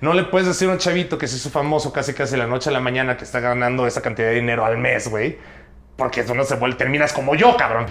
No le puedes decir a un chavito que se hizo famoso casi casi la noche a la mañana que está ganando esa cantidad de dinero al mes, güey. Porque eso no se vuelve, terminas como yo, cabrón.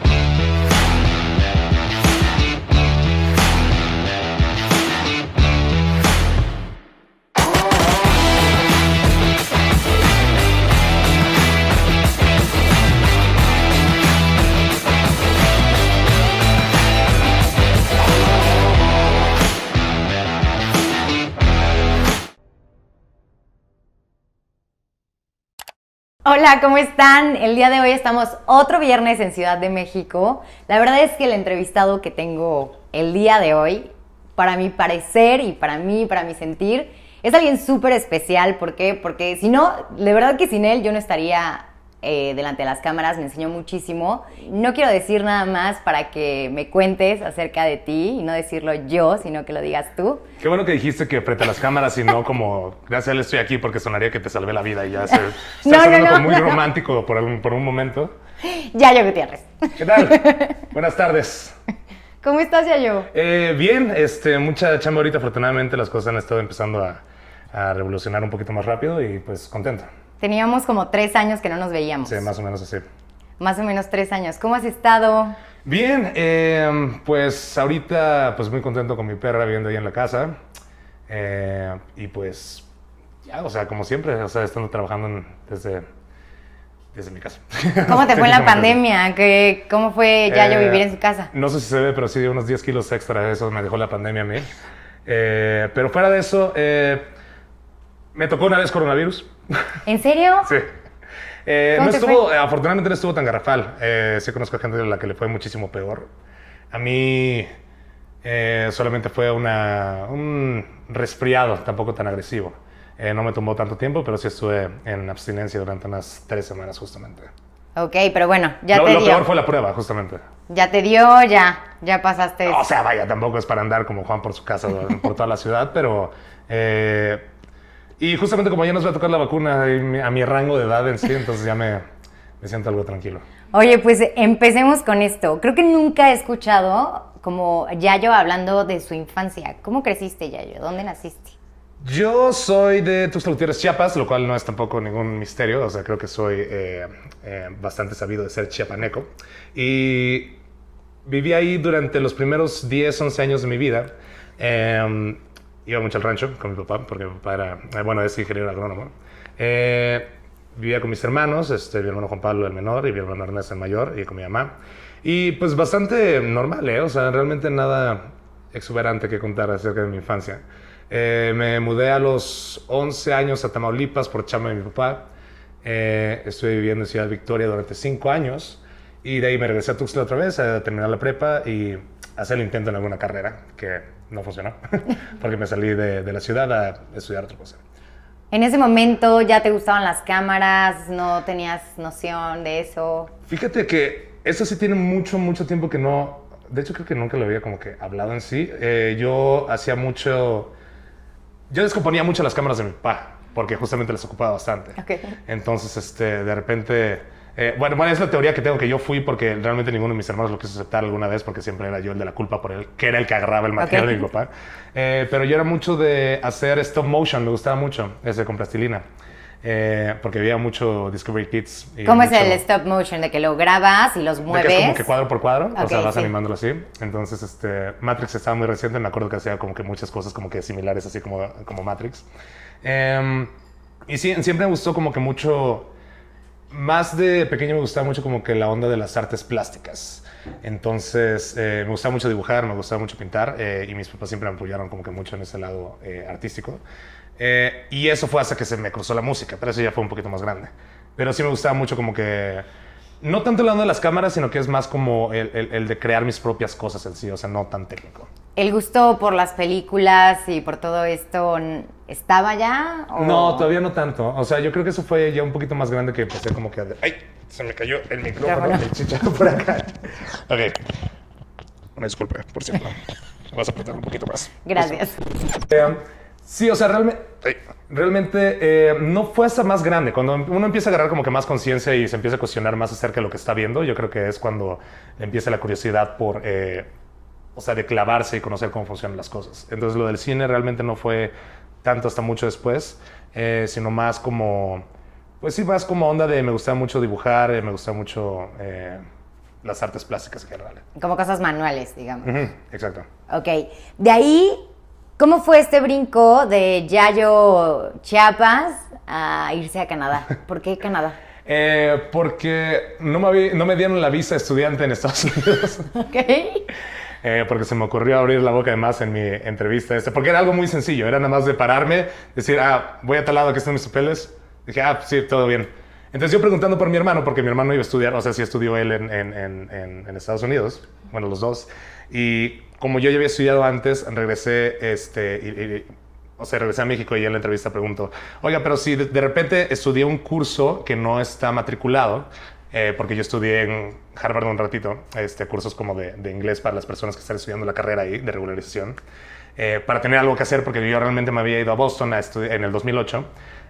Hola, ¿cómo están? El día de hoy estamos otro viernes en Ciudad de México. La verdad es que el entrevistado que tengo el día de hoy, para mi parecer y para mí, para mi sentir, es alguien súper especial. ¿Por qué? Porque si no, de verdad que sin él yo no estaría eh, delante de las cámaras, me enseñó muchísimo. No quiero decir nada más para que me cuentes acerca de ti y no decirlo yo, sino que lo digas tú. Qué bueno que dijiste que frente a las cámaras y no como, gracias a él estoy aquí porque sonaría que te salvé la vida y ya se, está No, no, no, como muy romántico por, algún- por un momento. Yayo Gutiérrez. ¿Qué tal? Buenas tardes. ¿Cómo estás, Yayo? Eh, bien, este, mucha chamba ahorita. Afortunadamente las cosas han estado empezando a, a revolucionar un poquito más rápido y pues contento. Teníamos como tres años que no nos veíamos. Sí, más o menos así. Más o menos tres años. ¿Cómo has estado? Bien, eh, pues ahorita pues muy contento con mi perra viviendo ahí en la casa. Eh, y pues ya, o sea, como siempre, o sea, estando trabajando en- desde, desde mi casa. ¿Cómo te fue en la pandemia? ¿Qué, ¿Cómo fue Yayo Eh, vivir en su casa? No sé si se ve, pero sí unos 10 kilos extra. Eso me dejó la pandemia a mí. Eh, pero fuera de eso, eh, me tocó una vez coronavirus. ¿En serio? sí. Eh, ¿Cómo no estuvo, afortunadamente no estuvo tan garrafal. Eh, sí conozco a gente a la que le fue muchísimo peor. A mí eh, solamente fue una, un resfriado, tampoco tan agresivo. Eh, no me tomó tanto tiempo, pero sí estuve en abstinencia durante unas tres semanas justamente. Ok, pero bueno, ya lo te lo dio. peor fue la prueba, justamente. Ya te dio, ya. Ya pasaste. O sea, vaya, tampoco es para andar como Juan por su casa, por toda la ciudad, pero... y justamente como ya nos va a tocar la vacuna a mi rango de edad en sí, entonces ya me, me siento algo tranquilo. Oye, pues empecemos con esto. Creo que nunca he escuchado como Yayo hablando de su infancia. ¿Cómo creciste, Yayo? ¿Dónde naciste? Yo soy de Tuxtla Gutiérrez, Chiapas, lo cual no es tampoco ningún misterio, o sea, creo que soy eh, eh, bastante sabido de ser chiapaneco. Y viví ahí durante los primeros 10, 11 años de mi vida. Eh, iba mucho al rancho con mi papá, porque mi papá era, eh, bueno, es ingeniero agrónomo. Eh, vivía con mis hermanos, este, mi hermano Juan Pablo el menor y mi hermano Ernesto el mayor, y con mi mamá. Y pues bastante normal, ¿eh? O sea, realmente nada exuberante que contar acerca de mi infancia. Eh, me mudé a los 11 años a Tamaulipas por chamba de mi papá. Eh, estuve viviendo en Ciudad Victoria durante 5 años. Y de ahí me regresé a Tuxtla otra vez a terminar la prepa y hacer el intento en alguna carrera, que no funcionó, porque me salí de, de la ciudad a estudiar otra cosa. En ese momento ya te gustaban las cámaras, no tenías noción de eso. Fíjate que eso sí tiene mucho, mucho tiempo que no... De hecho, creo que nunca lo había como que hablado en sí. Eh, yo hacía mucho... Yo descomponía mucho las cámaras de mi papá, porque justamente las ocupaba bastante. Ok. Entonces, este, de repente... eh, bueno, bueno, es la teoría que tengo que yo fui porque realmente ninguno de mis hermanos lo quiso aceptar alguna vez porque siempre era yo el de la culpa por él, que era el que agarraba el material Ok. de mi papá. Eh, pero yo era mucho de hacer stop motion, me gustaba mucho, ese con plastilina. Eh, porque veía mucho Discovery Kids. y ¿Cómo es mucho- el stop motion? De que lo grabas y los de mueves. que es como que cuadro por cuadro, o Ok, sea, vas sí. animándolo así. Entonces, este, Matrix estaba muy reciente, me acuerdo que hacía como que muchas cosas como que similares, así como, como Matrix. Em, y sí, siempre me gustó como que mucho, más de pequeño me gustaba mucho como que la onda de las artes plásticas. Entonces, eh, me gustaba mucho dibujar, me gustaba mucho pintar, eh, y mis papás siempre me apoyaron como que mucho en ese lado eh, artístico. Y eso fue hasta que se me cruzó la música, pero eso ya fue un poquito más grande. Pero sí me gustaba mucho como que, no tanto el lado de las cámaras, sino que es más como el, el- el de crear mis propias cosas en sí, o sea, no tan técnico. ¿El gusto por las películas y por todo esto estaba ya? o- No, todavía no tanto. O sea, yo creo que eso fue ya un poquito más grande que empecé como que. ¡Ay! Se me cayó el micrófono, el chicharro por acá. Ok. Una disculpa, por cierto. Vas a apretar un poquito más. Gracias. Eh, sí, o sea, realmente, realmente eh, no fue hasta más grande. Cuando uno empieza a agarrar como que más conciencia y se empieza a cuestionar más acerca de lo que está viendo, yo creo que es cuando empieza la curiosidad por, eh, o sea, de clavarse y conocer cómo funcionan las cosas. Entonces, lo del cine realmente no fue tanto hasta mucho después, eh, sino más como, pues sí, más como onda de me gustaba mucho dibujar, eh, me gustaba mucho eh, las artes plásticas en general. Como cosas manuales, digamos. Ujú, exacto. Ok. De ahí, ¿cómo fue este brinco de Yayo Chiapas a irse a Canadá? ¿Por qué Canadá? Porque no me, había- no me dieron la visa estudiante en Estados Unidos. Ok. Eh, porque se me ocurrió abrir la boca de más en mi entrevista. Este, porque era algo muy sencillo. Era nada más de pararme, decir, ah, voy a tal lado, aquí están mis papeles. Dije, ah, sí, todo bien. Entonces yo preguntando por mi hermano, porque mi hermano iba a estudiar, o sea, sí estudió él en, en- en- en- Estados Unidos. Bueno, los dos. Y como yo ya había estudiado antes, regresé, este, y- y- o sea, regresé a México y en la entrevista pregunto, oiga, pero si de, de repente estudié un curso que no está matriculado, eh, porque yo estudié en Harvard un ratito, este, cursos como de, de inglés para las personas que están estudiando la carrera ahí, de regularización, eh, para tener algo que hacer, porque yo realmente me había ido a Boston a en el 2008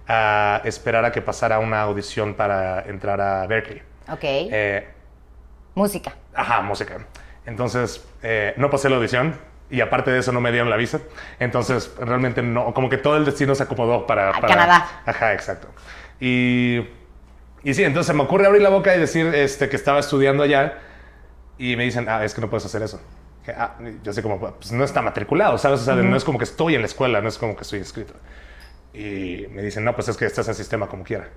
a esperar a que pasara una audición para entrar a Berkeley. Ok. Eh, Música. Ajá, música. Entonces, eh, no pasé la audición y aparte de eso no me dieron la visa. Entonces, realmente no, como que todo el destino se acomodó para... A para- Canadá. Ajá, exacto. Y, y sí, entonces me ocurre abrir la boca y decir este, que estaba estudiando allá y me dicen, ah, es que no puedes hacer eso. Que, ah, yo sé como, pues no está matriculado, ¿sabes? O sea, no es como que estoy en la escuela, no es como que estoy inscrito. Y me dicen, no, pues es que estás en sistema como quiera.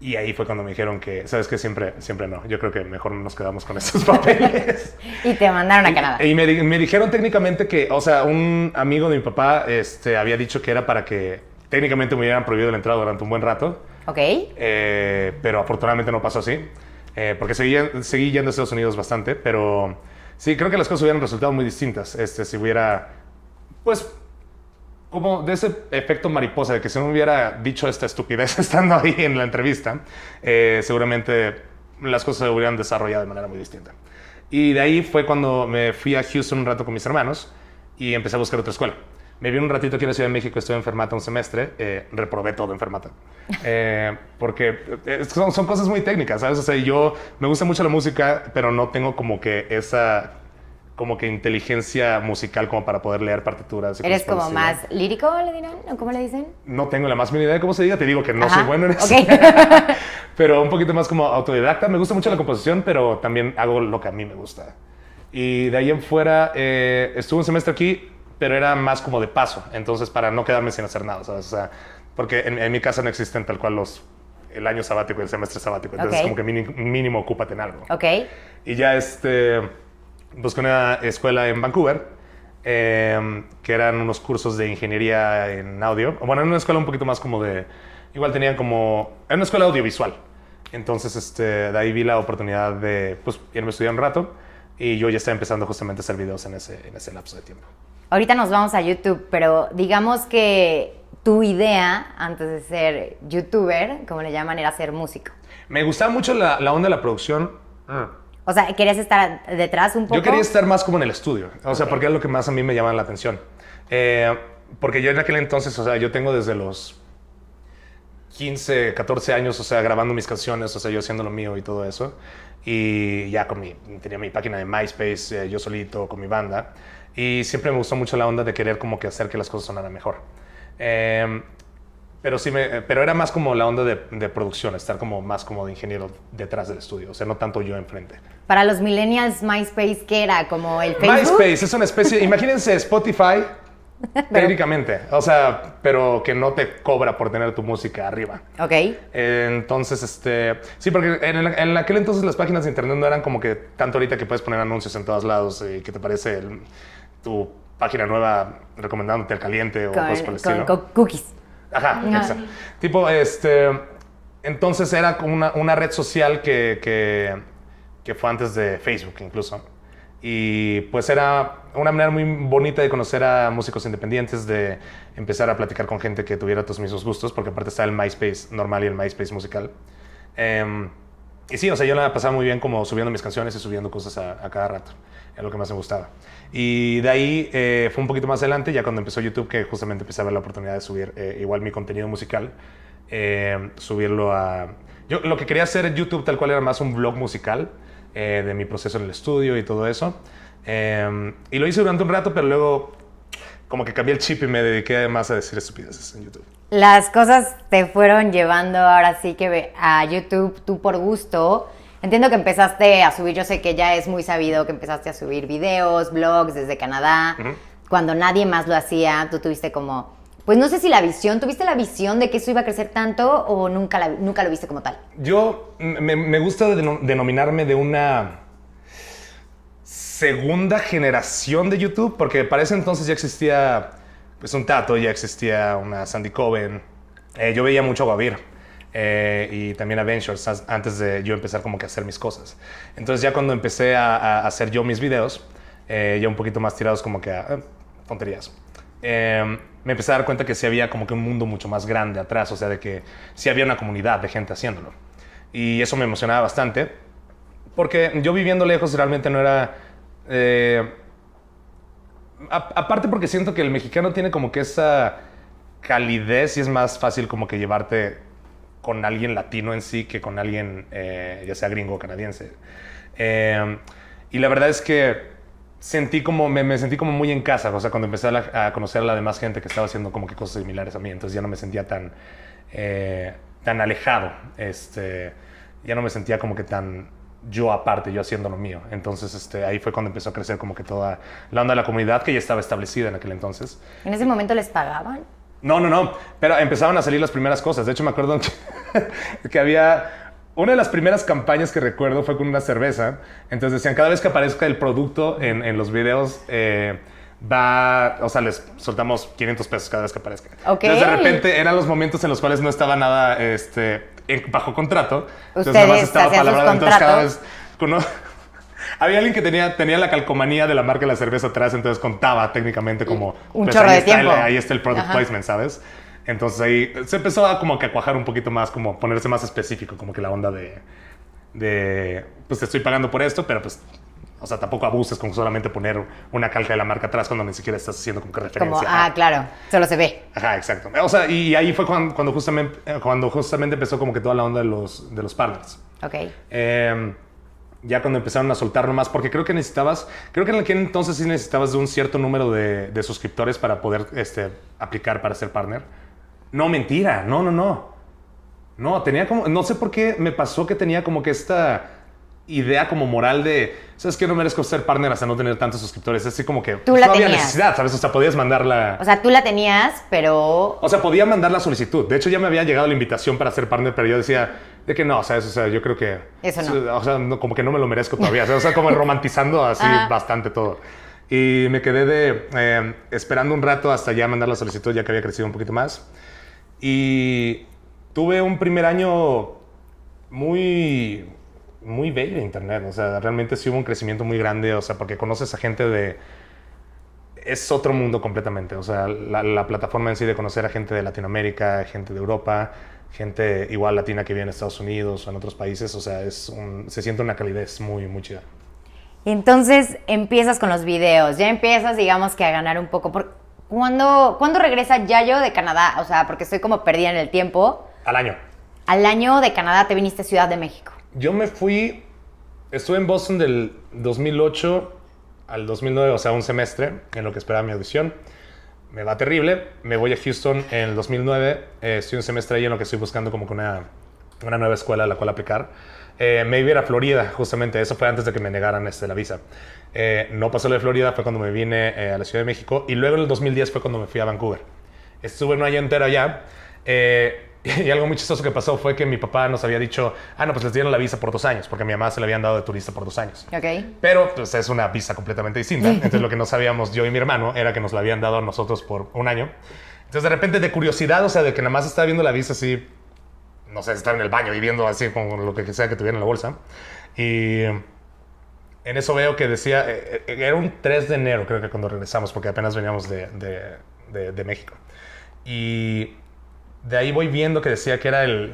Y ahí fue cuando me dijeron que, ¿sabes qué? Siempre, siempre no. Yo creo que mejor nos quedamos con estos papeles. Y te mandaron a Canadá. Y me, di- me dijeron técnicamente que, o sea, un amigo de mi papá este, había dicho que era para que técnicamente me hubieran prohibido la entrada durante un buen rato. Ok. Eh, pero afortunadamente no pasó así, eh, porque seguí, seguí yendo a Estados Unidos bastante, pero sí, creo que las cosas hubieran resultado muy distintas este, si hubiera, pues, como de ese efecto mariposa, de que si no me hubiera dicho esta estupidez estando ahí en la entrevista, eh, seguramente las cosas se hubieran desarrollado de manera muy distinta. Y de ahí fue cuando me fui a Houston un rato con mis hermanos y empecé a buscar otra escuela. Me vi un ratito aquí en la Ciudad de México, estuve en Fermata un semestre, eh, reprobé todo en Fermata. Eh, porque eh, son, son cosas muy técnicas, ¿sabes? O sea, yo me gusta mucho la música, pero no tengo como que esa como que inteligencia musical como para poder leer partituras. y ¿Eres como más lírico, le dirán? ¿O cómo le dicen? No tengo la más mínima idea de cómo se diga, te digo que no Ajá, soy bueno en eso. ok. pero un poquito más como autodidacta. Me gusta mucho la composición, pero también hago lo que a mí me gusta. Y de ahí en fuera, eh, estuve un semestre aquí, pero era más como de paso. Entonces, para no quedarme sin hacer nada, ¿sabes? O sea, porque en, en mi casa no existen tal cual los el año sabático y el semestre sabático. Entonces, Ok. como que mini- mínimo ocúpate en algo. Ok. Y ya este, busqué una escuela en Vancouver, eh, que eran unos cursos de ingeniería en audio. Bueno, era una escuela un poquito más como de, igual tenían como, era una escuela audiovisual. Entonces, este, de ahí vi la oportunidad de, pues, irme a estudiar un rato. Y yo ya estaba empezando justamente a hacer videos en ese, en ese lapso de tiempo. Ahorita nos vamos a YouTube, pero digamos que tu idea antes de ser youtuber, como le llaman, era ser músico. Me gustaba mucho la, la onda de la producción. O sea, ¿querías estar detrás un poco? Yo quería estar más como en el estudio, o sea, Ok. porque es lo que más a mí me llama la atención. Eh, porque yo en aquel entonces, o sea, yo tengo desde los 15, 14 años, o sea, grabando mis canciones, o sea, yo haciendo lo mío y todo eso. Y ya con mi, tenía mi página de MySpace, eh, yo solito, con mi banda. Y siempre me gustó mucho la onda de querer como que hacer que las cosas sonaran mejor. Eh, pero sí, me, pero era más como la onda de, de producción, estar como más como de ingeniero detrás del estudio, o sea, no tanto yo enfrente. Para los millennials, MySpace, ¿qué era? ¿Como el Facebook? MySpace es una especie, imagínense Spotify, técnicamente, o sea, pero que no te cobra por tener tu música arriba. Ok. Eh, Entonces, este, sí, porque en, en aquel entonces las páginas de internet no eran como que tanto ahorita que puedes poner anuncios en todos lados y que te parece el- tu página nueva recomendándote el caliente o Con, cosas por el con- estilo. con cookies. Ajá, exacto. Tipo, este. Entonces era como una, una red social que, que, que fue antes de Facebook incluso. Y pues era una manera muy bonita de conocer a músicos independientes, de empezar a platicar con gente que tuviera tus mismos gustos, porque aparte está el MySpace normal y el MySpace musical. Em, y sí, o sea, yo la pasaba muy bien como subiendo mis canciones y subiendo cosas a, cada rato. Es lo que más me gustaba. Y de ahí eh, fue un poquito más adelante, ya cuando empezó YouTube, que justamente empecé a ver la oportunidad de subir eh, igual mi contenido musical, eh, subirlo a... Yo lo que quería hacer en YouTube tal cual era más un blog musical de mi proceso en el estudio y todo eso. Y lo hice durante un rato, pero luego como que cambié el chip y me dediqué más a decir estupideces en YouTube. Las cosas te fueron llevando ahora sí que a YouTube tú por gusto. Entiendo que empezaste a subir, yo sé que ya es muy sabido que empezaste a subir videos, blogs desde Canadá. Cuando nadie más lo hacía, tú tuviste como, pues no sé si la visión, ¿tuviste la visión de que eso iba a crecer tanto o nunca, la- nunca lo viste como tal? Yo me, me gusta deno- denominarme de una segunda generación de YouTube, porque para ese entonces ya existía pues un Tato, ya existía una Sandy Coven. Eh, yo veía mucho a eh, y también a antes de yo empezar como que a hacer mis cosas. Entonces ya cuando empecé a, hacer yo mis videos, eh, ya un poquito más tirados como que a eh, tonterías. eh, me empecé a dar cuenta que sí había como que un mundo mucho más grande atrás, o sea, de que sí había una comunidad de gente haciéndolo. Y eso me emocionaba bastante, porque yo viviendo lejos realmente no era... aparte porque siento que el mexicano tiene como que esa calidez y es más fácil como que llevarte con alguien latino en sí que con alguien eh, ya sea gringo o canadiense. Eh, y la verdad es que sentí como, me, sentí como muy en casa, o sea, cuando empecé a conocer a la demás gente que estaba haciendo como que cosas similares a mí, entonces ya no me sentía tan, eh, tan alejado, este, ya no me sentía como que tan yo aparte, yo haciendo lo mío. Entonces este, ahí fue cuando empezó a crecer como que toda la onda de la comunidad que ya estaba establecida en aquel entonces. ¿En ese momento les pagaban? No, no, no. Pero empezaban a salir las primeras cosas. De hecho, me acuerdo que, que había. Una de las primeras campañas que recuerdo fue con una cerveza. Entonces decían, cada vez que aparezca el producto en, en los videos, eh, va. O sea, les soltamos 500 pesos cada vez que aparezca. Ok. Entonces, de repente, eran los momentos en los cuales no estaba nada este, bajo contrato. Entonces, nada más estaba palabrado. Entonces, cada vez. Había alguien que tenía, tenía la calcomanía de la marca de la cerveza atrás, entonces contaba técnicamente como... Un pues, chorro ahí de está el- tiempo. ahí está el product Ajá. placement, ¿sabes? Entonces ahí se empezó a como que a cuajar un poquito más, como ponerse más específico, como que la onda de, de, pues te estoy pagando por esto, pero pues, o sea, tampoco abuses con solamente poner una calca de la marca atrás cuando ni siquiera estás haciendo como que referencia. Como, ah, claro, solo se ve. Ajá, exacto. O sea, y ahí fue cuando, cuando justamente, eh, cuando justamente empezó como que toda la onda de los, de los partners. Ok. Eh, ya cuando empezaron a soltarlo más, porque creo que necesitabas, creo que en aquel entonces sí necesitabas de un cierto número de, de suscriptores para poder este, aplicar para ser partner. No, mentira, no, no, no. No, tenía como, no sé por qué me pasó que tenía como que esta idea como moral de, ¿sabes qué? No merezco ser partner hasta no tener tantos suscriptores. Es así como que Tú la no había tenías. necesidad, ¿sabes? O sea, podías mandarla... O sea, tú la tenías, pero O sea, podía mandar la solicitud. De hecho, ya me había llegado la invitación para ser partner, pero yo decía de que no, ¿sabes? O sea, yo creo que... Eso no. O sea, no- como que no me lo merezco todavía. O sea, como romantizando así bastante todo. Y me quedé de eh, esperando un rato hasta ya mandar la solicitud, ya que había crecido un poquito más. Y tuve un primer año muy, muy bello internet. O sea, realmente sí hubo un crecimiento muy grande. O sea, porque conoces a gente de es otro mundo completamente. O sea, la, la plataforma en sí de conocer a gente de Latinoamérica, gente de Europa, gente igual latina que vive en Estados Unidos o en otros países, o sea, es un- se siente una calidez muy, muy chida. Y entonces empiezas con los videos, ya empiezas, digamos que a ganar un poco. Por... ¿Cuándo, ¿Cuándo regresa Yayo de Canadá? O sea, porque estoy como perdida en el tiempo. Al año. Al año de Canadá te viniste a Ciudad de México. Yo me fui, estuve en Boston del 2008 al 2009, o sea, un semestre en lo que esperaba mi audición. Me va terrible, me voy a Houston en el 2009, eh, estoy un semestre ahí en lo que estoy buscando como que una, una nueva escuela a la cual aplicar. Eh, me iba a ir a Florida, justamente, eso fue antes de que me negaran este, la visa. Eh, no pasó lo de Florida, fue cuando me vine eh, a la Ciudad de México y luego en el 2010 fue cuando me fui a Vancouver. Estuve un año entero allá. eh, y algo muy chistoso que pasó fue que mi papá nos había dicho, ah, no, pues les dieron la visa por dos años, porque a mi mamá se le habían dado de turista por dos años. ¿Ok? Pero pues es una visa completamente distinta. Entonces lo que no sabíamos yo y mi hermano era que nos la habían dado a nosotros por un año. Entonces de repente de curiosidad, o sea, de que nada más estaba viendo la visa así, no sé, estar en el baño y viendo así con lo que sea que tuviera en la bolsa. Y en eso veo que decía, eh, eh, era un 3 de enero creo que cuando regresamos, porque apenas veníamos de, de- de- de México. Y de ahí voy viendo que decía que era el,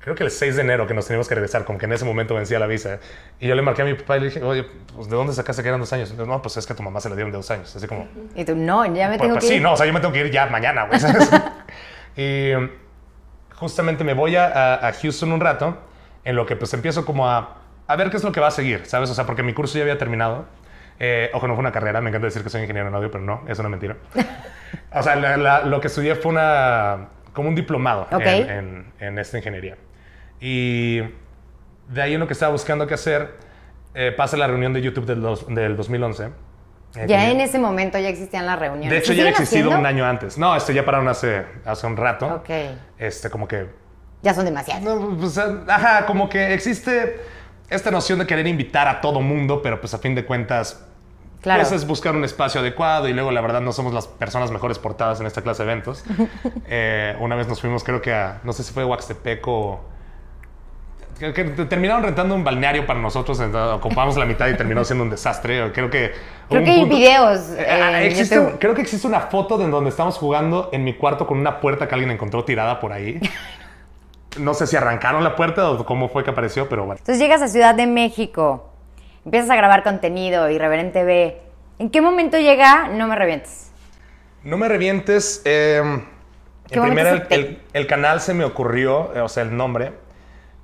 creo que el 6 de enero que nos teníamos que regresar, como que en ese momento vencía la visa. Y yo le marqué a mi papá y le dije, oye, pues ¿de dónde sacaste que eran dos años? Y dijo, no, pues es que a tu mamá se la dieron de dos años. Así como, Y tú, no, ya me pues, tengo pues que sí, ir. no, o sea, yo me tengo que ir ya mañana, güey. y justamente me voy a, a- a Houston un rato, en lo que pues empiezo como a, a ver qué es lo que va a seguir, ¿sabes? O sea, porque mi curso ya había terminado. Eh, ojo, no fue una carrera, me encanta decir que soy ingeniero en audio, pero no, es una mentira. o sea, la- la- lo que estudié fue una, como un diplomado en, en- en esta ingeniería. Y de ahí en lo que estaba buscando qué hacer, eh, pasa la reunión de YouTube del, dos- del 2011. Eh, Ya en ese momento ya existían las reuniones. de hecho, ¿Se ya había existido haciendo? un año antes. No, esto ya pararon hace, hace un rato. Ok. Este, como que Ya son demasiados. no, pues, ajá, como que existe esta noción de querer invitar a todo mundo, pero pues a fin de cuentas, Claro. pues es buscar un espacio adecuado y luego la verdad no somos las personas mejores portadas en esta clase de eventos. Eh, una vez nos fuimos, creo que a, no sé si fue a Huaxtepec o... Que, que terminaron rentando un balneario para nosotros, ocupamos la mitad y terminó siendo un desastre. Creo que... Creo que hay punto- videos Eh, en existe- creo que existe una foto de donde estamos jugando en mi cuarto con una puerta que alguien encontró tirada por ahí. No sé si arrancaron la puerta o cómo fue que apareció, pero bueno. Entonces llegas a Ciudad de México, empiezas a grabar contenido, Irreverente B. ¿En qué momento llega No me revientes? No me revientes. eh, ¿Qué en primera, el, canal se me ocurrió, eh, o sea, el nombre,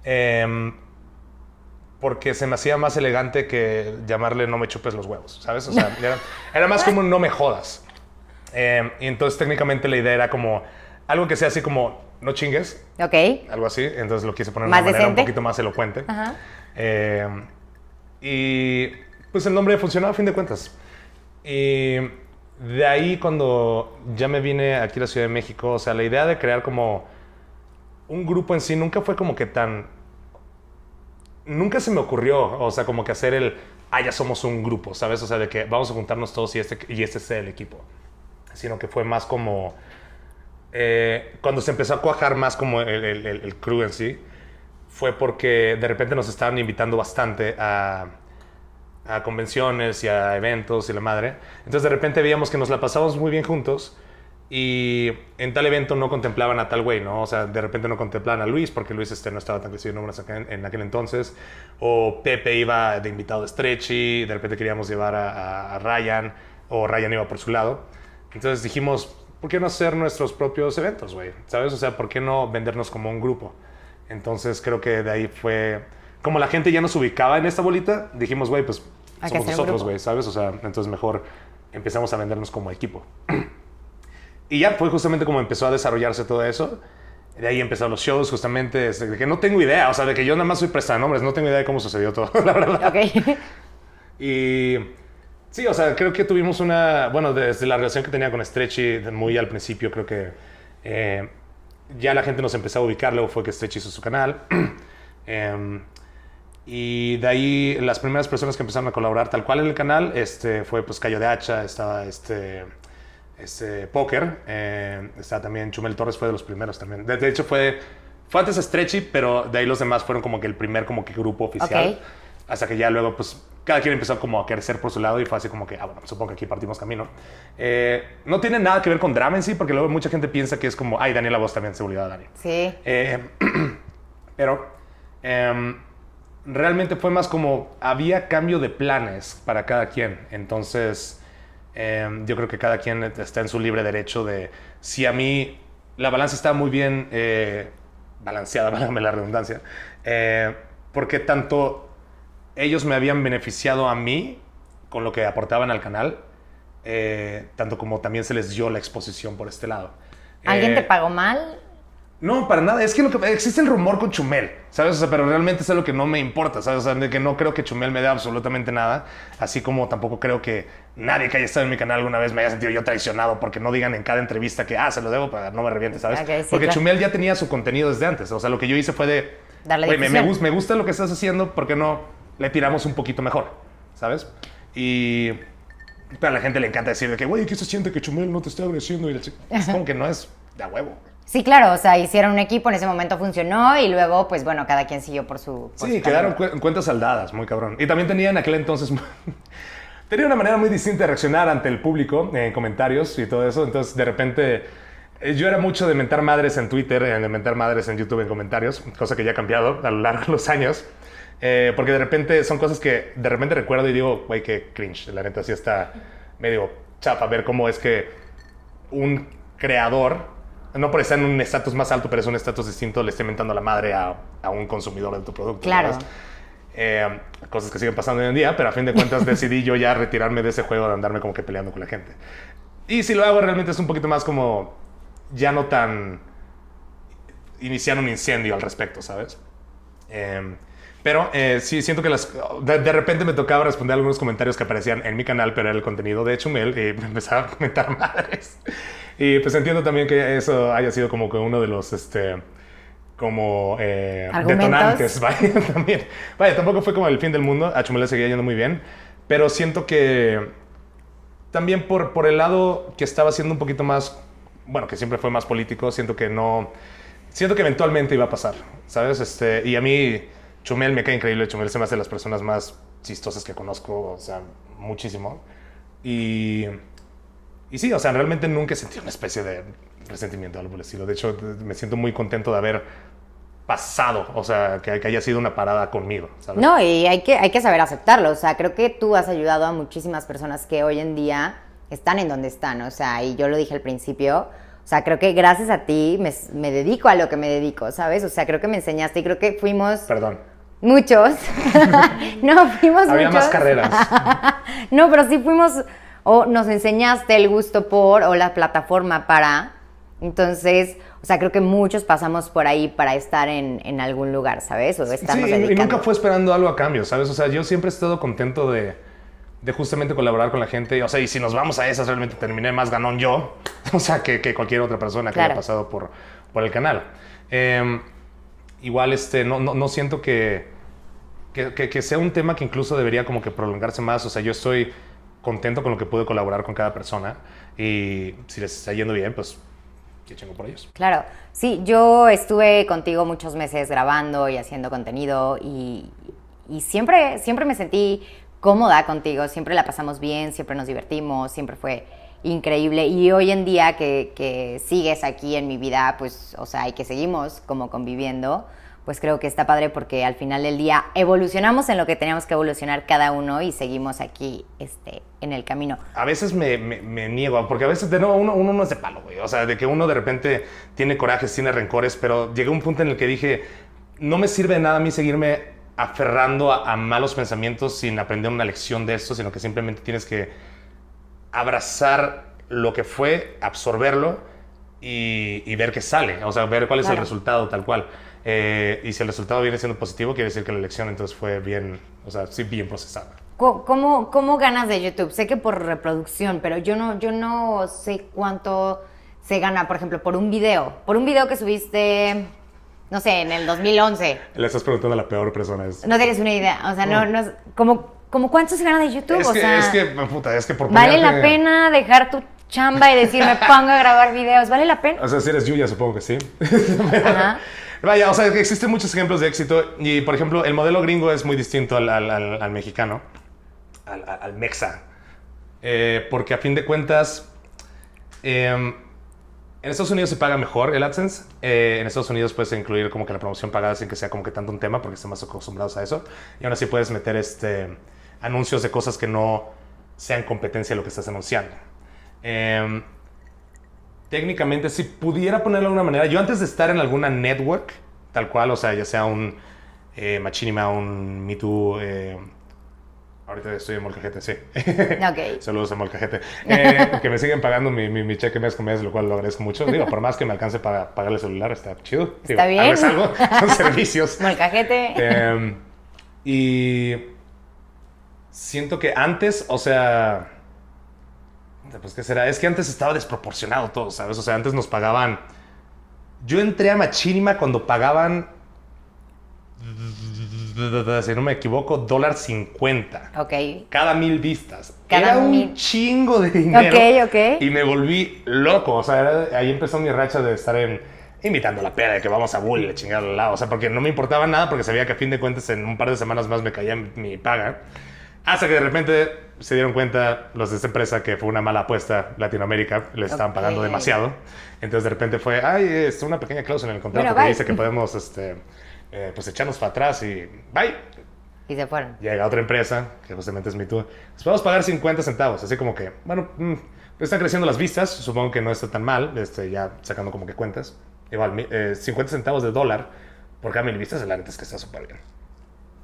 eh, porque se me hacía más elegante que llamarle No me chupes los huevos, ¿sabes? O sea, era, era más como No me jodas. Eh, y entonces técnicamente la idea era como algo que sea así como No chingues, Ok. algo así. Entonces lo quise poner de una manera decente. un poquito más elocuente. Ajá. Y pues el nombre funcionó a fin de cuentas. Y de ahí cuando ya me vine aquí a la Ciudad de México, o sea, la idea de crear como un grupo en sí nunca fue como que tan... Nunca se me ocurrió, o sea, como que hacer el, ah, ya somos un grupo, ¿sabes? O sea, de que vamos a juntarnos todos y este, y este sea el equipo. Sino que fue más como... eh, cuando se empezó a cuajar más como el, el, el- el crew en sí, fue porque de repente nos estaban invitando bastante a, a convenciones y a eventos y la madre. Entonces de repente veíamos que nos la pasábamos muy bien juntos y en tal evento no contemplaban a tal güey, ¿no? O sea, de repente no contemplaban a Luis porque Luis este, no estaba tan crecido en aquel entonces. O Pepe iba de invitado de Stretchy, de repente queríamos llevar a- a Ryan o Ryan iba por su lado. Entonces dijimos, ¿por qué no hacer nuestros propios eventos, güey? ¿Sabes? O sea, ¿por qué no vendernos como un grupo? Entonces creo que de ahí fue... Como la gente ya nos ubicaba en esta bolita, dijimos, güey, pues Hay somos nosotros, güey, ¿sabes? O sea, entonces mejor empezamos a vendernos como equipo. y ya fue justamente como empezó a desarrollarse todo eso. De ahí empezaron los shows, justamente, este, de que no tengo idea, o sea, de que yo nada más soy prestanombres, no tengo idea de cómo sucedió todo, la verdad. Ok. Y sí, o sea, creo que tuvimos una, bueno, desde la relación que tenía con Stretchy, muy al principio, creo que eh, ya la gente nos empezó a ubicar, luego fue que Stretchy hizo su canal. Em, y de ahí las primeras personas que empezaron a colaborar tal cual en el canal este, fue pues Cayo de Hacha, estaba este, este Poker, eh, estaba también Chumel Torres, fue de los primeros también. De, de hecho fue, fue antes Stretchy, pero de ahí los demás fueron como que el primer como que grupo oficial. Hasta que ya luego, pues, cada quien empezó como a crecer por su lado y fue así como que, ah, bueno, supongo que aquí partimos camino. Eh, no tiene nada que ver con drama en sí, porque luego mucha gente piensa que es como, ay, Daniela Voz también se olvidó de Dani. Sí. Eh, pero em, realmente fue más como, había cambio de planes para cada quien. Entonces, em, yo creo que cada quien está en su libre derecho de, si a mí la balanza está muy bien eh, balanceada, válgame la redundancia, porque tanto ellos me habían beneficiado a mí con lo que aportaban al canal, eh, tanto como también se les dio la exposición por este lado. ¿Alguien Eh, te pagó mal? no, para nada. Es que, lo que existe el rumor con Chumel, ¿sabes? O sea, pero realmente es algo que no me importa, ¿sabes? O sea, de que no creo que Chumel me dé absolutamente nada. Así como tampoco creo que nadie que haya estado en mi canal alguna vez me haya sentido yo traicionado porque no digan en cada entrevista que, ah, se lo debo para no me reviente, ¿sabes? Sí, porque claro. Chumel ya tenía su contenido desde antes. O sea, lo que yo hice fue de, Darle "Güey, me, me gusta lo que estás haciendo, ¿por qué no le tiramos un poquito mejor? ¿Sabes? Y... Pero a la gente le encanta decir de que, güey, ¿qué se siente que Chumel no te esté agresiendo? Y la chica- es como que no es de a huevo. Sí, claro, o sea, hicieron un equipo, en ese momento funcionó y luego, pues bueno, cada quien siguió por su... por Sí, su quedaron cu- cuentas saldadas, muy cabrón. Y también tenía en aquel entonces. tenía una manera muy distinta de reaccionar ante el público en comentarios y todo eso. Entonces, de repente, eh, yo era mucho de mentar madres en Twitter, eh, de mentar madres en YouTube en comentarios, cosa que ya ha cambiado a lo largo de los años. Eh, porque de repente son cosas que de repente recuerdo y digo, güey, qué cringe. La neta sí está medio chafa ver cómo es que un creador, no por estar en un estatus más alto, pero es un estatus distinto, le esté mentando la madre a, a un consumidor de tu producto. Claro. Eh, cosas que siguen pasando hoy en día, pero a fin de cuentas decidí yo ya retirarme de ese juego de andarme como que peleando con la gente. Y si lo hago realmente es un poquito más como ya no tan iniciar un incendio al respecto, ¿sabes? Eh, pero eh, sí, siento que las, de, de, repente me tocaba responder algunos comentarios que aparecían en mi canal, pero era el contenido de Chumel y me empezaba a comentar madres. Y pues entiendo también que eso haya sido como que uno de los, este, como eh, detonantes, vaya, también. Vaya, tampoco fue como el fin del mundo, a Chumel le seguía yendo muy bien, pero siento que también por, por el lado que estaba siendo un poquito más, bueno, que siempre fue más político, siento que no, siento que eventualmente iba a pasar, ¿sabes? Este, y a mí Chumel me cae increíble, Chumel se me hace de las personas más chistosas que conozco, o sea, muchísimo. Y, y sí, o sea, realmente nunca he sentido una especie de resentimiento, algo por el estilo. De hecho, me siento muy contento de haber pasado, o sea, que, que, haya sido una parada conmigo. ¿sabes? No, y hay que, hay que saber aceptarlo. O sea, creo que tú has ayudado a muchísimas personas que hoy en día están en donde están. O sea, y yo lo dije al principio. O sea, creo que gracias a ti me, me dedico a lo que me dedico, ¿sabes? O sea, creo que me enseñaste y creo que fuimos... Perdón. Muchos. no, fuimos Había muchos. más carreras. no, pero sí fuimos, o nos enseñaste el gusto por, o la plataforma para. Entonces, o sea, creo que muchos pasamos por ahí para estar en, en algún lugar, ¿sabes? O estarnos sí, dedicando. y nunca fue esperando algo a cambio, ¿sabes? O sea, yo siempre he estado contento de, de justamente colaborar con la gente. O sea, y si nos vamos a esas, realmente terminé más ganón yo, o sea, que, que cualquier otra persona que Claro. haya pasado por, por el canal. Eh, igual, este, no, no, no siento que, que, que- sea un tema que incluso debería como que prolongarse más. O sea, yo estoy contento con lo que pude colaborar con cada persona. Y si les está yendo bien, pues qué chingo por ellos. Claro, sí, yo estuve contigo muchos meses grabando y haciendo contenido y, y siempre, siempre me sentí cómoda contigo, siempre la pasamos bien, siempre nos divertimos, siempre fue increíble y hoy en día que, sigues aquí en mi vida, pues, o sea, y que seguimos como conviviendo, pues creo que está padre porque al final del día evolucionamos en lo que teníamos que evolucionar cada uno y seguimos aquí este, en el camino. A veces me, niego, porque a veces de nuevo uno, uno no es de palo, güey. O sea, de que uno de repente tiene corajes, tiene rencores, pero llegué a un punto en el que dije, no me sirve de nada a mí seguirme aferrando a malos pensamientos sin aprender una lección de esto, sino que simplemente tienes que abrazar lo que fue, absorberlo y, y ver qué sale. O sea, ver cuál es el resultado tal cual. Eh, y si el resultado viene siendo positivo, quiere decir que la lección entonces fue bien, o sea, sí, bien procesada. ¿Cómo, ¿Cómo ganas de YouTube? Sé que por reproducción, pero yo no, yo no sé cuánto se gana, por ejemplo, por un video. Por un video que subiste, no sé, en el 2011. Le estás preguntando a la peor persona. Es, No tienes una idea. O sea, no, no, es- como, como cuánto se gana de YouTube. Es o que, sea, es que, puta, es que por ¿vale la pena dejar tu chamba y decir, me pongo a grabar videos? ¿Vale la pena? O sea, si eres Yuya, supongo que sí. Ajá. Vaya, o sea, existen muchos ejemplos de éxito y, por ejemplo, el modelo gringo es muy distinto al, al- al- al mexicano, al mexa. Eh, porque a fin de cuentas, em, en Estados Unidos se paga mejor el AdSense. Eh, en Estados Unidos puedes incluir como que la promoción pagada sin que sea como que tanto un tema porque están más acostumbrados a eso. Y aún así puedes meter este, anuncios de cosas que no sean competencia de lo que estás anunciando. Em, técnicamente, si pudiera ponerlo de alguna manera, yo antes de estar en alguna network, tal cual, o sea, ya sea un eh, Machinima, un Me Too, eh, ahorita estoy en Molcajete, sí. Ok. Saludos a Molcajete. Eh, que me siguen pagando mi, mi, mi cheque mes con mes, lo cual lo agradezco mucho. Digo, por más que me alcance para pagar el celular, está chido. Digo, Está bien. algo es algo, son servicios. Molcajete. Eh, y siento que antes, o sea, pues qué será, es que antes estaba desproporcionado todo, ¿sabes? O sea, antes nos pagaban. Yo entré a Machinima cuando pagaban, si no me equivoco, dólar 50 Ok. cada mil vistas. Cada era un chingo de dinero. Ok, ok. Y me volví loco. O sea, era- ahí empezó mi racha de estar en, invitando la peda, de que vamos a Bull, le chingada al lado. O sea, porque no me importaba nada, porque sabía que a fin de cuentas en un par de semanas más me caía mi paga. Hasta que de repente se dieron cuenta los de esta empresa que fue una mala apuesta Latinoamérica, les estaban pagando demasiado. Entonces de repente fue, ay, es una pequeña cláusula en el contrato Bueno, que bye. dice que podemos, este, eh, pues echarnos para atrás y bye. Y se fueron. Llega otra empresa, que justamente es mi tour. Les podemos pagar 50 centavos. Así como que, bueno, mm, están creciendo las vistas. Supongo que no está tan mal. Este, ya sacando como que cuentas. Igual, eh, 50 centavos de dólar por cada mil vistas, la neta es que está súper bien.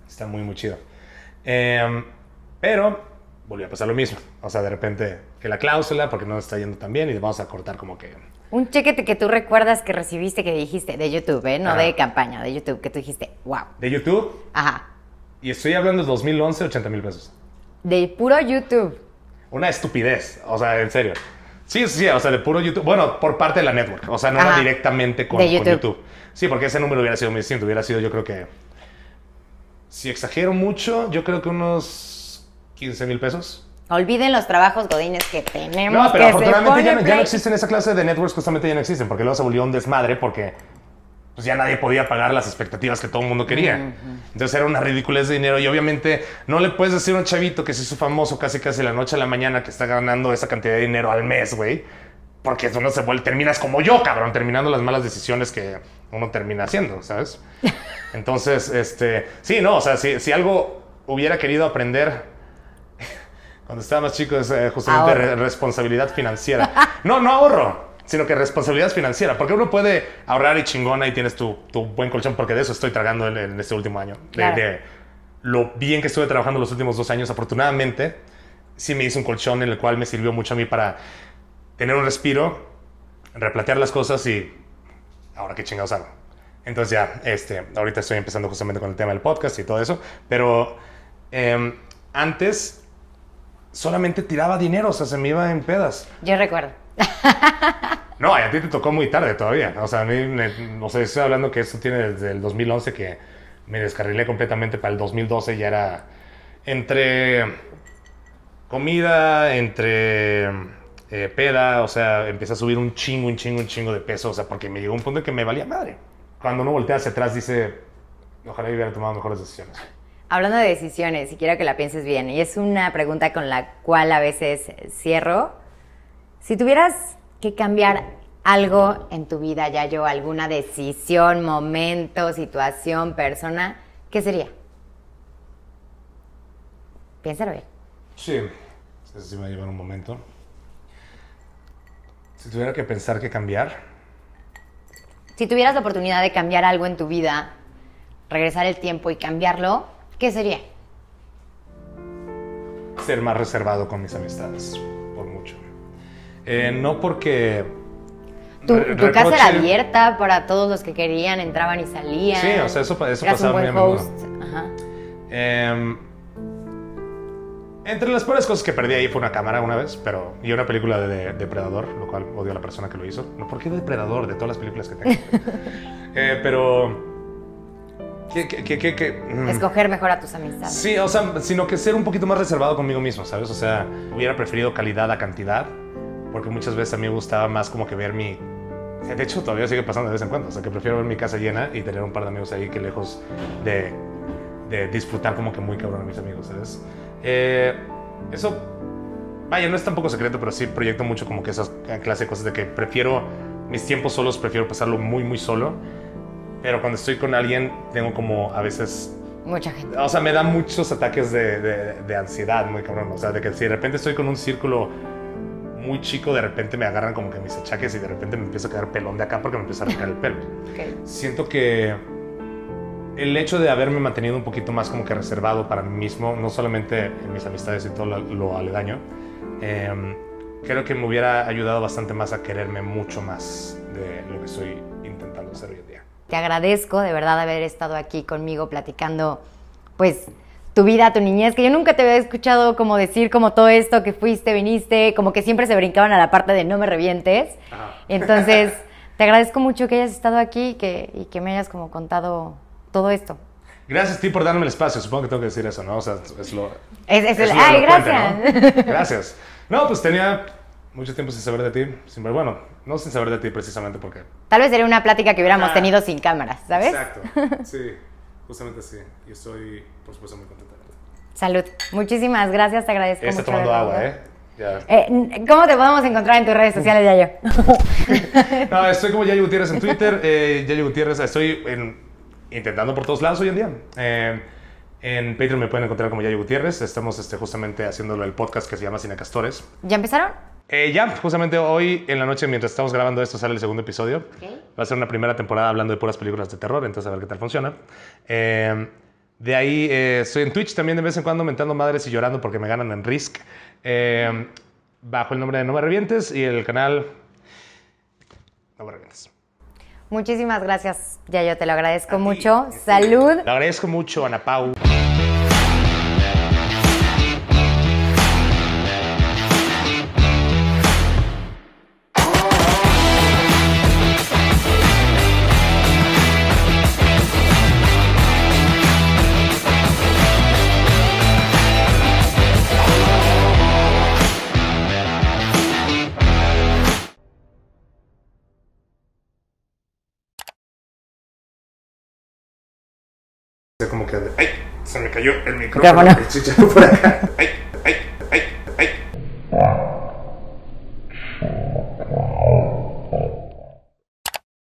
Está muy, muy chido. Em, pero volvió a pasar lo mismo. O sea, de repente que la cláusula, porque no está yendo tan bien y vamos a cortar como que... Un cheque que tú recuerdas que recibiste que dijiste de YouTube, ¿eh? No Ajá. de campaña, de YouTube, que tú dijiste, wow. De YouTube, Ajá. y estoy hablando de 2011, 80 mil pesos. De puro YouTube. Una estupidez, o sea, en serio. Sí, sí, o sea, de puro YouTube. Bueno, por parte de la network, o sea, no era directamente con De con YouTube. YouTube. Sí, porque ese número hubiera sido muy distinto. Hubiera sido, yo creo que. Si exagero mucho, yo creo que unos 15 mil pesos. Olviden los trabajos godines que tenemos. No, pero que afortunadamente se ya, no- ya no existen esa clase de networks, justamente ya no existen, porque luego se volvió un desmadre porque pues ya nadie podía pagar las expectativas que todo el mundo quería. Entonces era una ridiculez de dinero y obviamente no le puedes decir a un chavito que se hizo famoso casi casi la noche a la mañana que está ganando esa cantidad de dinero al mes, güey. Porque eso no se vuelve, terminas como yo, cabrón, terminando las malas decisiones que uno termina haciendo, ¿sabes? Entonces, este, sí, no, o sea, si, si algo hubiera querido aprender cuando estaba más chico es eh, justamente re- responsabilidad financiera. No, no ahorro, sino que responsabilidad financiera. Porque uno puede ahorrar y chingona y tienes tu, tu buen colchón, porque de eso estoy tragando en, en este último año. De, Claro. de lo bien que estuve trabajando los últimos dos años, afortunadamente, sí me hice un colchón en el cual me sirvió mucho a mí para tener un respiro, replantear las cosas y ahora qué chingados hago. Entonces ya, este, ahorita estoy empezando justamente con el tema del podcast y todo eso, pero em, antes solamente tiraba dinero, o sea, se me iba en pedas. Yo recuerdo. No, a ti te tocó muy tarde todavía. O sea, a mí, me- o sea, estoy hablando que esto tiene desde el 2011 que me descarrilé completamente para el 2012 ya era entre comida, entre eh, peda, o sea, empecé a subir un chingo, un chingo, un chingo de peso, o sea, porque me llegó un punto en que me valía madre. Cuando uno voltea hacia atrás dice, ojalá hubiera tomado mejores decisiones. Hablando de decisiones, y quiero que la pienses bien, y es una pregunta con la cual a veces cierro. Si tuvieras que cambiar algo en tu vida, ya yo, alguna decisión, momento, situación, persona, ¿qué sería? Piénsalo bien. Sí, sí me va a llevar un momento. Si tuviera que pensar que cambiar, Si tuvieras la oportunidad de cambiar algo en tu vida, regresar el tiempo y cambiarlo, ¿qué sería? ser más reservado con mis amistades, por mucho. Eh, no porque... Tu, casa era abierta para todos los que querían, entraban y salían. Sí, o sea, eso eso pasaba muy a menudo. Ajá. Em, entre las peores cosas que perdí ahí fue una cámara una vez, pero y una película de, de Depredador, lo cual odio a la persona que lo hizo. No, ¿por qué Depredador? De todas las películas que tengo. Eh, pero... ¿Qué, qué, qué, qué- qué? Mm. Escoger mejor a tus amistades. Sí, o sea, sino que ser un poquito más reservado conmigo mismo, ¿sabes? O sea, hubiera preferido calidad a cantidad, porque muchas veces a mí me gustaba más como que ver mi... De hecho, todavía sigue pasando de vez en cuando, o sea, que prefiero ver mi casa llena y tener un par de amigos ahí que lejos de, de disfrutar como que muy cabrón a mis amigos, ¿sabes? Eh, eso, vaya, no es tampoco secreto, pero sí proyecto mucho como que esas clase de cosas de que prefiero mis tiempos solos, prefiero pasarlo muy, muy solo, pero cuando estoy con alguien tengo como a veces Mucha gente. o sea, me da muchos ataques de, de- de ansiedad, muy cabrón. O sea, de que si de repente estoy con un círculo muy chico, de repente me agarran como que mis achaques y de repente me empiezo a quedar pelón de acá porque me empieza a arrancar el pelo. Ok. Siento que el hecho de haberme mantenido un poquito más como que reservado para mí mismo, no solamente en mis amistades y todo lo, lo aledaño, em, creo que me hubiera ayudado bastante más a quererme mucho más de lo que estoy intentando hacer hoy en día. Te agradezco de verdad haber estado aquí conmigo platicando, pues, tu vida, tu niñez, que yo nunca te había escuchado como decir como todo esto, que fuiste, viniste, como que siempre se brincaban a la parte de no me revientes. Ajá. Entonces, te agradezco mucho que hayas estado aquí y que, y que me hayas como contado todo esto. Gracias a ti por darme el espacio. Supongo que tengo que decir eso, ¿no? O sea, es lo. Es, es el, es lo ay, gracias. ¿no? Gracias. No, pues tenía mucho tiempo sin saber de ti. Sin, bueno, no sin saber de ti precisamente porque. Tal vez sería una plática que hubiéramos Ah. tenido sin cámaras, ¿sabes? Exacto. Sí, justamente sí. Y estoy, por supuesto, muy contento. Salud. Muchísimas gracias, te agradezco Está mucho. tomando agua. ¿eh? Ya. Eh, ¿Cómo te podemos encontrar en tus redes sociales, Yayo? No, estoy como Yayo Gutiérrez en Twitter. Eh, Yayo Gutiérrez, estoy en- intentando por todos lados hoy en día. Eh, en Patreon me pueden encontrar como Yayo Gutiérrez. Estamos este, justamente haciéndolo el podcast que se llama Cinecastores. ¿Ya empezaron? Eh, ya, justamente hoy en la noche, mientras estamos grabando esto, sale el segundo episodio. Va a ser una primera temporada hablando de puras películas de terror, entonces a ver qué tal funciona. Eh, De ahí eh, estoy en Twitch también de vez en cuando mentando madres y llorando porque me ganan en Risk. eh, bajo el nombre de No Me Revientes y el canal No Me Revientes. Muchísimas gracias, Yayo, te lo agradezco mucho. Salud. Le agradezco mucho, Ana Pau. Cayó el micrófono. El por acá. Ay,